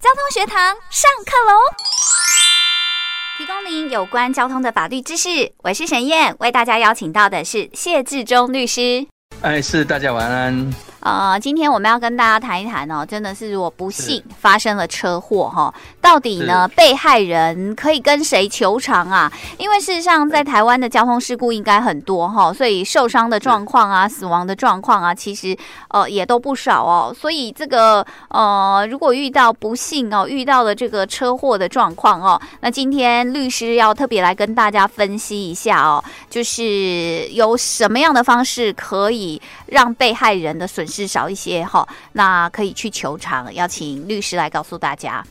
交通学堂上课喽！提供您有关交通的法律知识。我是沈燕，为大家邀请到的是谢志忠律师。哎，是，大家晚安。呃，今天我们要跟大家谈一谈哦，真的是如果不幸发生了车祸哈，到底呢被害人可以跟谁求偿啊？因为事实上在台湾的交通事故应该很多哈，所以受伤的状况啊、死亡的状况啊，其实呃也都不少哦。所以这个呃，如果遇到不幸哦，遇到了这个车祸的状况哦，那今天律师要特别来跟大家分析一下哦，就是有什么样的方式可以让被害人的损失。少一些哈，那可以去求偿，邀请律师来告诉大家。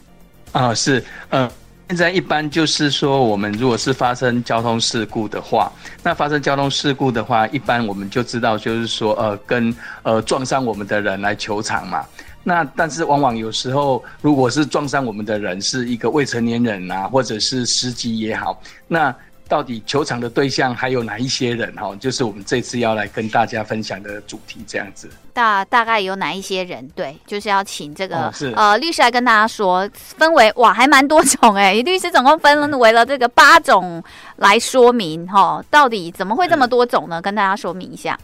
啊，是，嗯，现在一般就是说，我们如果是发生交通事故的话，那发生交通事故的话，一般我们就知道，就是说，呃，跟呃撞伤我们的人来求偿嘛。那但是往往有时候，如果是撞伤我们的人是一个未成年人啊，或者是司机也好，那。到底球场的对象还有哪一些人？哈，就是我们这次要来跟大家分享的主题，这样子。大大概有哪一些人？对，就是要请这个、哦、呃律师来跟大家说，分为哇，还蛮多种哎。律师总共分为了这个八种来说明哈，到底怎么会这么多种呢？跟大家说明一下。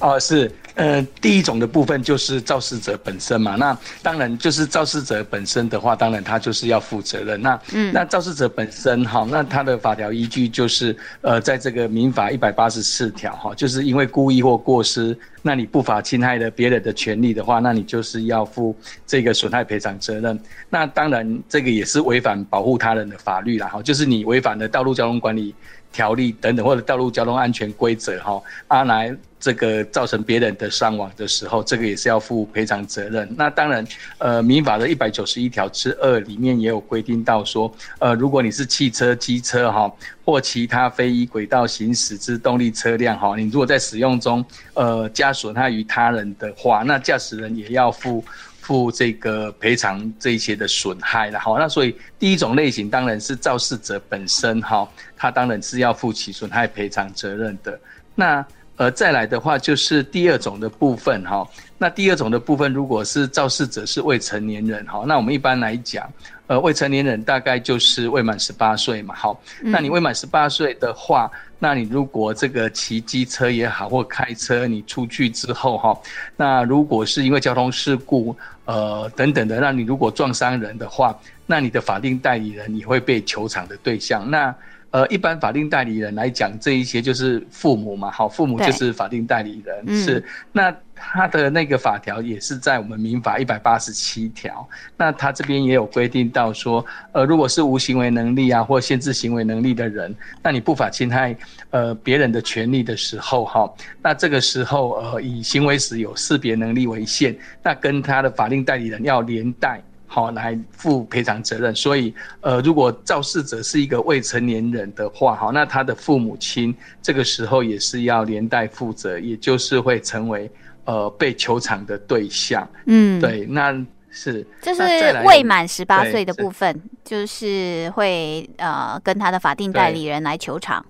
哦，是，呃，第一种的部分就是肇事者本身嘛。那当然就是肇事者本身的话，当然他就是要负责任。那，嗯，那肇事者本身哈，那他的法条依据就是，呃，在这个民法一百八十四条哈，就是因为故意或过失，那你不法侵害了别人的权利的话，那你就是要负这个损害赔偿责任。那当然这个也是违反保护他人的法律啦，哈，就是你违反了道路交通管理条例等等，或者道路交通安全规则哈，啊来。这个造成别人的伤亡的时候，这个也是要负赔偿责任。那当然，呃，民法的一百九十一条之二里面也有规定到说，呃，如果你是汽车、机车哈，或其他非依轨道行驶之动力车辆哈，你如果在使用中，呃，加损害于他人的话，那驾驶人也要负付这个赔偿这些的损害了哈。那所以第一种类型当然是肇事者本身哈，他当然是要负起损害赔偿责任的。那呃，再来的话就是第二种的部分哈。那第二种的部分，如果是肇事者是未成年人哈，那我们一般来讲，呃，未成年人大概就是未满十八岁嘛。好，那你未满十八岁的话，那你如果这个骑机车也好，或开车你出去之后哈，那如果是因为交通事故呃等等的，那你如果撞伤人的话，那你的法定代理人也会被求偿的对象。那呃，一般法定代理人来讲，这一些就是父母嘛，好，父母就是法定代理人，是。嗯、那他的那个法条也是在我们民法一百八十七条，那他这边也有规定到说，呃，如果是无行为能力啊或限制行为能力的人，那你不法侵害呃别人的权利的时候，哈，那这个时候呃以行为时有识别能力为限，那跟他的法定代理人要连带。好，来负赔偿责任。所以，呃，如果肇事者是一个未成年人的话，好，那他的父母亲这个时候也是要连带负责，也就是会成为呃被求偿的对象。嗯，对，那是就是未满十八岁的部分，就是会呃跟他的法定代理人来求偿。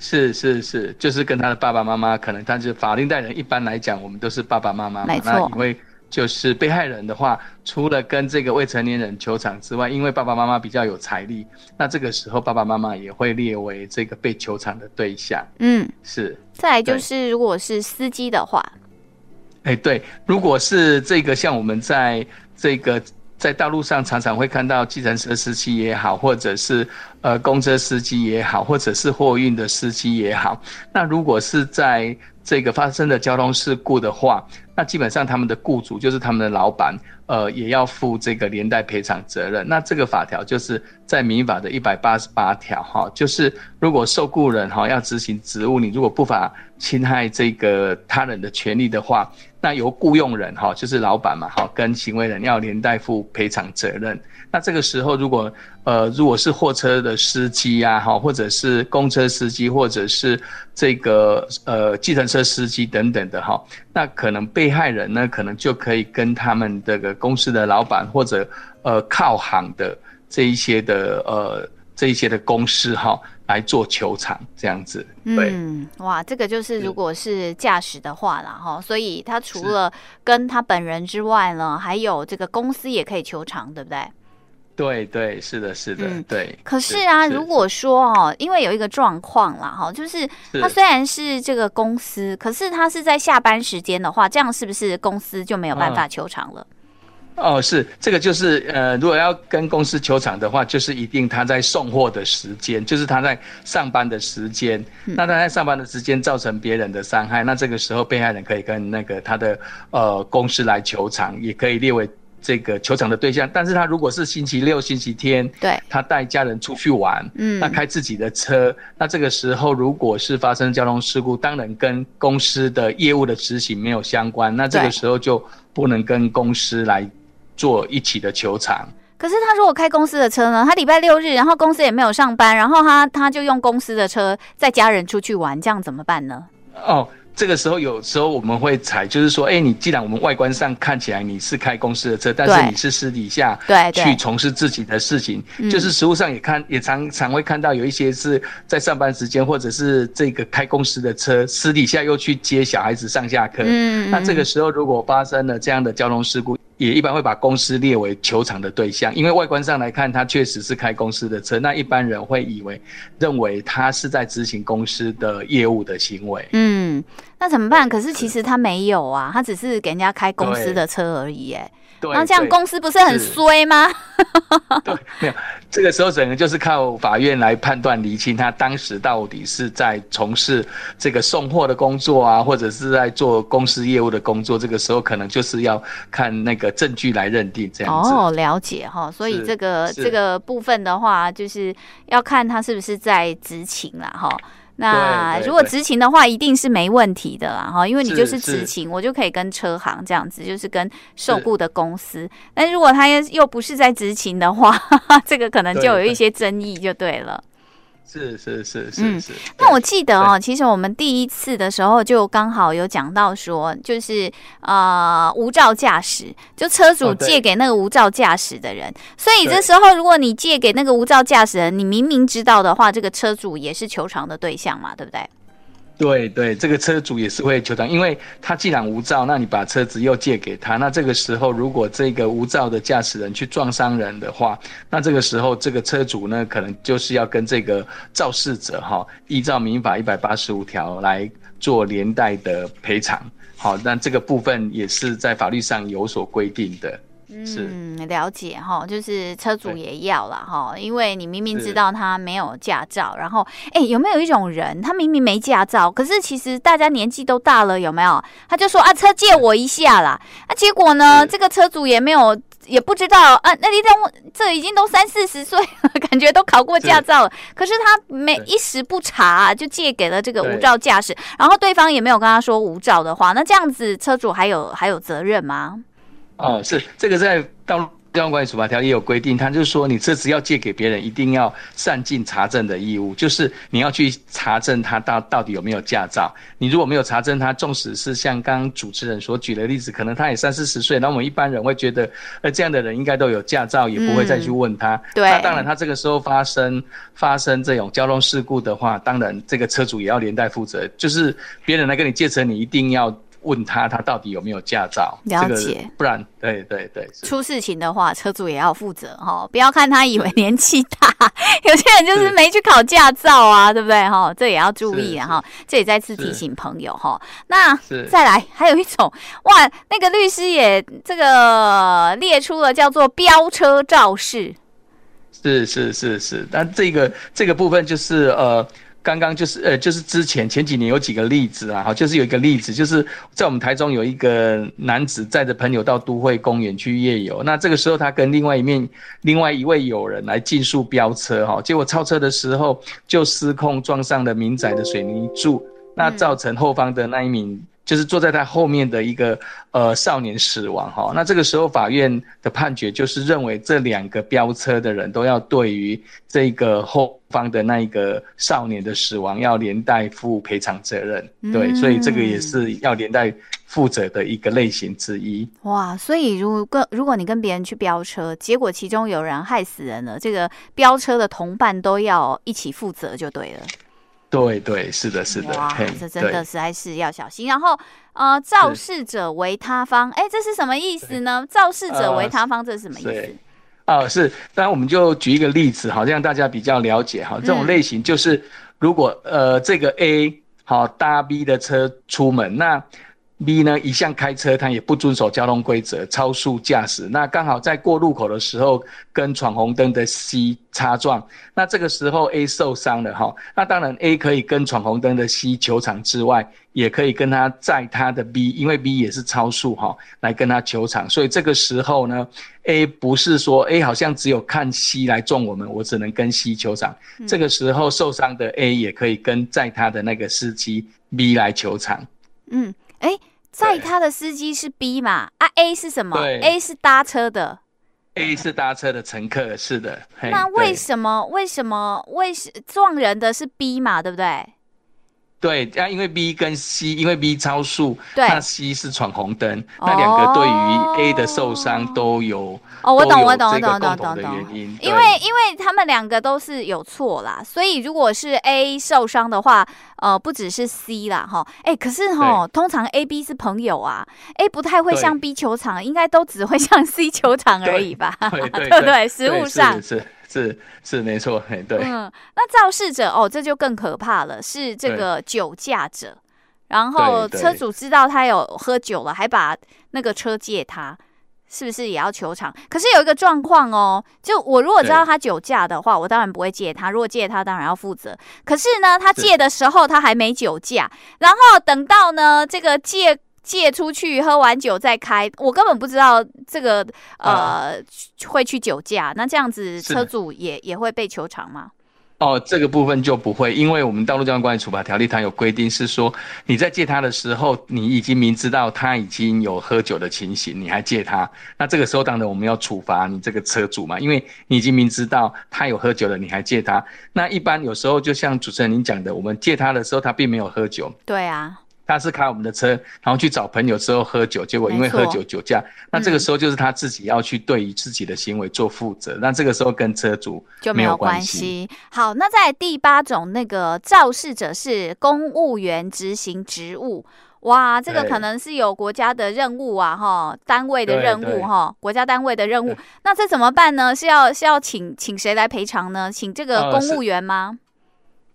是是是，就是跟他的爸爸妈妈，可能但是法定代理人。一般来讲，我们都是爸爸妈妈嘛，没错，因为。就是被害人的话，除了跟这个未成年人求偿之外，因为爸爸妈妈比较有财力，那这个时候爸爸妈妈也会列为这个被求偿的对象。嗯，是。再来就是，如果是司机的话，哎，对，如果是这个像我们在这个在道路上常常会看到计程车司机也好，或者是呃公车司机也好，或者是货运的司机也好，那如果是在这个发生的交通事故的话，那基本上他们的雇主就是他们的老板，呃，也要负这个连带赔偿责任。那这个法条就是在民法的一百八十八条哈，就是如果受雇人哈要执行职务，你如果不法侵害这个他人的权利的话，那由雇用人哈就是老板嘛哈跟行为人要连带负赔偿责任。那这个时候如果呃如果是货车的司机呀哈，或者是公车司机，或者是这个呃计程车司机等等的哈，那可能被害人呢，可能就可以跟他们这个公司的老板或者呃靠行的这一些的呃这一些的公司哈，来做球场这样子。对，嗯，哇，这个就是如果是驾驶的话啦，哈，所以他除了跟他本人之外呢，还有这个公司也可以球场，对不对？对对，是的，是的，嗯、对。可是啊，是如果说哦，因为有一个状况啦，哈，就是他虽然是这个公司，是可是他是在下班时间的话，这样是不是公司就没有办法球场了？哦，哦，是这个，就是呃，如果要跟公司求偿的话，就是一定他在送货的时间，就是他在上班的时间，嗯、那他在上班的时间造成别人的伤害，那这个时候被害人可以跟那个他的呃公司来求偿，也可以列为。这个求偿的对象，但是他如果是星期六、星期天，对，他带家人出去玩，嗯，那开自己的车，那这个时候如果是发生交通事故，当然跟公司的业务的执行没有相关，那这个时候就不能跟公司来做一起的球场。可是他如果开公司的车呢？他礼拜六日，然后公司也没有上班，然后他他就用公司的车载家人出去玩，这样怎么办呢？哦。这个时候，有时候我们会采，就是说，哎，你既然我们外观上看起来你是开公司的车，但是你是私底下对去从事自己的事情，就是实物上也看也常常会看到有一些是在上班时间，或者是这个开公司的车，私底下又去接小孩子上下课。嗯，那这个时候如果发生了这样的交通事故，也一般会把公司列为球场的对象，因为外观上来看，他确实是开公司的车，那一般人会以为认为他是在执行公司的业务的行为。嗯，那怎么办？可是其实他没有啊，他只是给人家开公司的车而已，哎。对，那这样公司不是很衰吗？对，没有，这个时候整个就是靠法院来判断厘清他当时到底是在从事这个送货的工作啊，或者是在做公司业务的工作。这个时候可能就是要看那个证据来认定这样子。哦，了解哈，所以这个这个部分的话，就是要看他是不是在执勤啦哈。那如果执勤的话，一定是没问题的啦，哈，因为你就是执勤，我就可以跟车行这样子，就是跟受雇的公司。但如果他又不是在执勤的话，这个可能就有一些争议，就对了。是是是是是。那我记得哦，其实我们第一次的时候就刚好有讲到说，就是呃无照驾驶，就车主借给那个无照驾驶的人。所以这时候如果你借给那个无照驾驶人，你明明知道的话，这个车主也是求偿的对象嘛，对不对？对对，这个车主也是会求偿，因为他既然无照，那你把车子又借给他，那这个时候如果这个无照的驾驶人去撞伤人的话，那这个时候这个车主呢，可能就是要跟这个肇事者哈，依照民法一百八十五条来做连带的赔偿。好，那这个部分也是在法律上有所规定的。嗯，了解哈，就是车主也要了哈，因为你明明知道他没有驾照，然后哎、欸，有没有一种人，他明明没驾照，可是其实大家年纪都大了，有没有？他就说啊，车借我一下啦，啊，结果呢，这个车主也没有，也不知道啊，那你等这已经都三四十岁了，感觉都考过驾照了，可是他没一时不查，就借给了这个无照驾驶，然后对方也没有跟他说无照的话，那这样子车主还有还有责任吗？哦，是这个在道路交通管理处罚条也有规定，他就是说你车子要借给别人，一定要善尽查证的义务，就是你要去查证他到到底有没有驾照。你如果没有查证他，纵使是像刚刚主持人所举的例子，可能他也三四十岁，那我们一般人会觉得，呃，这样的人应该都有驾照，也不会再去问他。嗯、对。那当然，他这个时候发生发生这种交通事故的话，当然这个车主也要连带负责，就是别人来跟你借车，你一定要。问他，他到底有没有驾照？了解，这个、不然，对对对，出事情的话，车主也要负责哈。不要看他以为年纪大，有些人就是没去考驾照啊，是对不对哈？这也要注意哈。这也再次提醒朋友哈。那再来，还有一种哇，那个律师也这个列出了叫做飙车肇事。是是是是，但这个这个部分就是呃。刚刚就是呃，就是之前前几年有几个例子啊，好，就是有一个例子，就是在我们台中有一个男子载着朋友到都会公园去夜游，那这个时候他跟另外一面另外一位友人来竞速飙车哈，结果超车的时候就失控撞上了民宅的水泥柱，那造成后方的那一名。就是坐在他后面的一个呃少年死亡哈。那这个时候法院的判决就是认为这两个飙车的人都要对于这个后方的那一个少年的死亡要连带负赔偿责任。对，所以这个也是要连带负责的一个类型之一。哇，所以如果如果你跟别人去飙车，结果其中有人害死人了，这个飙车的同伴都要一起负责就对了。对对，是的，是的，哇，这真的实在是要小心。然后，呃，肇事者为他方，哎，这是什么意思呢？肇事者为他方，这是什么意思？哦，是，当然我们就举一个例子，好，让大家比较了解哈。这种类型就是，如果呃这个 A 好搭 B 的车出门，那。B 呢，一向开车，他也不遵守交通规则，超速驾驶。那刚好在过路口的时候，跟闯红灯的 C 擦撞。那这个时候 A 受伤了哈。那当然 A 可以跟闯红灯的 C 求偿之外，也可以跟他在他的 B，因为 B 也是超速哈，来跟他求偿。所以这个时候呢，A 不是说 A 好像只有看 C 来撞我们，我只能跟 C 求偿。嗯、这个时候受伤的 A 也可以跟在他的那个司机 B 来求偿。嗯，哎、欸。载他的司机是 B 嘛？啊，A 是什么？A 是搭车的，A 是搭车的乘客，是的。那为什么？为什么？为什撞人的是 B 嘛？对不对？对，啊，因为 B 跟 C，因为 B 超速，对，那 C 是闯红灯，哦、那两个对于 A 的受伤都有哦，我懂，我懂，我懂，我懂，懂，懂。因为因为他们两个都是有错啦，所以如果是 A 受伤的话，呃，不只是 C 啦，哈，哎，可是哈，通常 A、B 是朋友啊，A 不太会像 B 球场，应该都只会像 C 球场而已吧？对对对，实物上是。是是没错，哎，对。嗯，那肇事者哦，这就更可怕了，是这个酒驾者。然后车主知道他有喝酒了，还把那个车借他，是不是也要求偿？可是有一个状况哦，就我如果知道他酒驾的话，我当然不会借他。如果借他，当然要负责。可是呢，他借的时候他还没酒驾，然后等到呢这个借。借出去喝完酒再开，我根本不知道这个呃、啊、会去酒驾，那这样子车主也也会被求偿吗？哦，这个部分就不会，因为我们道路交通管理处罚条例它有规定，是说你在借他的时候，你已经明知道他已经有喝酒的情形，你还借他，那这个时候当然我们要处罚你这个车主嘛，因为你已经明知道他有喝酒了，你还借他。那一般有时候就像主持人您讲的，我们借他的时候他并没有喝酒。对啊。他是开我们的车，然后去找朋友之后喝酒，结果因为喝酒酒驾，那这个时候就是他自己要去对于自己的行为做负责，那这个时候跟车主就没有关系。好，那在第八种，那个肇事者是公务员执行职务，哇，这个可能是有国家的任务啊，哈，单位的任务哈，国家单位的任务，那这怎么办呢？是要是要请请谁来赔偿呢？请这个公务员吗？呃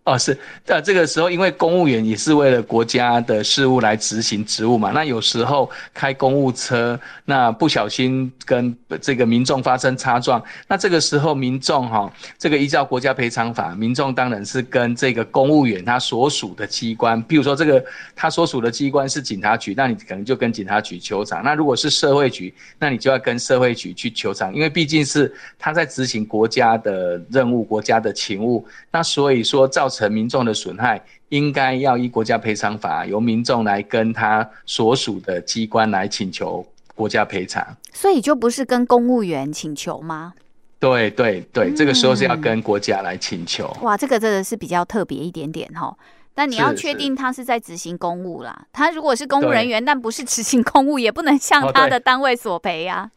哦，是，呃，这个时候因为公务员也是为了国家的事务来执行职务嘛，那有时候开公务车，那不小心跟这个民众发生擦撞，那这个时候民众哈、哦，这个依照国家赔偿法，民众当然是跟这个公务员他所属的机关，比如说这个他所属的机关是警察局，那你可能就跟警察局求偿；那如果是社会局，那你就要跟社会局去求偿，因为毕竟是他在执行国家的任务、国家的勤务，那所以说造成。民众的损害，应该要依国家赔偿法，由民众来跟他所属的机关来请求国家赔偿。所以就不是跟公务员请求吗？对对对，这个时候是要跟国家来请求。嗯、哇，这个真的是比较特别一点点哈。但你要确定他是在执行公务啦。他如果是公务人员，但不是执行公务，也不能向他的单位索赔呀。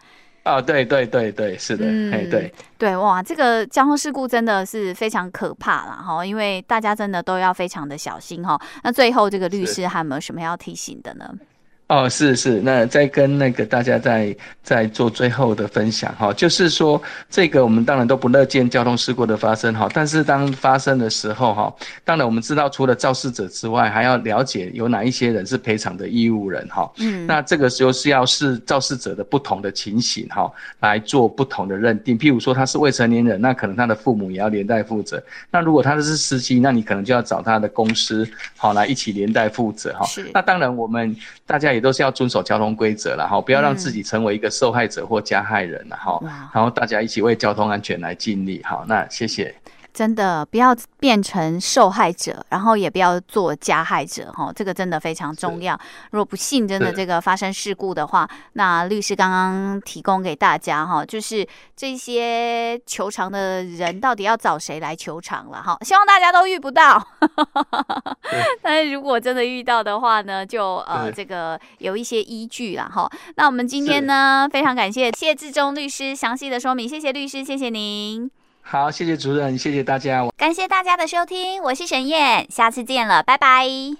哦，对对对对，是的，嗯，对对，哇，这个交通事故真的是非常可怕啦，哈，因为大家真的都要非常的小心哈。那最后这个律师还有没有什么要提醒的呢？哦，是是，那再跟那个大家再再做最后的分享哈，就是说这个我们当然都不乐见交通事故的发生哈，但是当发生的时候哈，当然我们知道除了肇事者之外，还要了解有哪一些人是赔偿的义务人哈。嗯，那这个时候是要视肇事者的不同的情形哈，来做不同的认定。譬如说他是未成年人，那可能他的父母也要连带负责。那如果他是司机，那你可能就要找他的公司好来一起连带负责哈。是。那当然我们大家也。也都是要遵守交通规则，然后不要让自己成为一个受害者或加害人，然后，然后大家一起为交通安全来尽力。好，那谢谢。真的不要变成受害者，然后也不要做加害者，哈，这个真的非常重要。如果不幸真的这个发生事故的话，那律师刚刚提供给大家哈，就是这些求偿的人到底要找谁来求偿了哈？希望大家都遇不到，但是如果真的遇到的话呢，就呃这个有一些依据了哈。那我们今天呢，非常感谢谢志忠律师详细的说明，谢谢律师，谢谢您。好，谢谢主任，谢谢大家。感谢大家的收听，我是沈燕，下次见了，拜拜。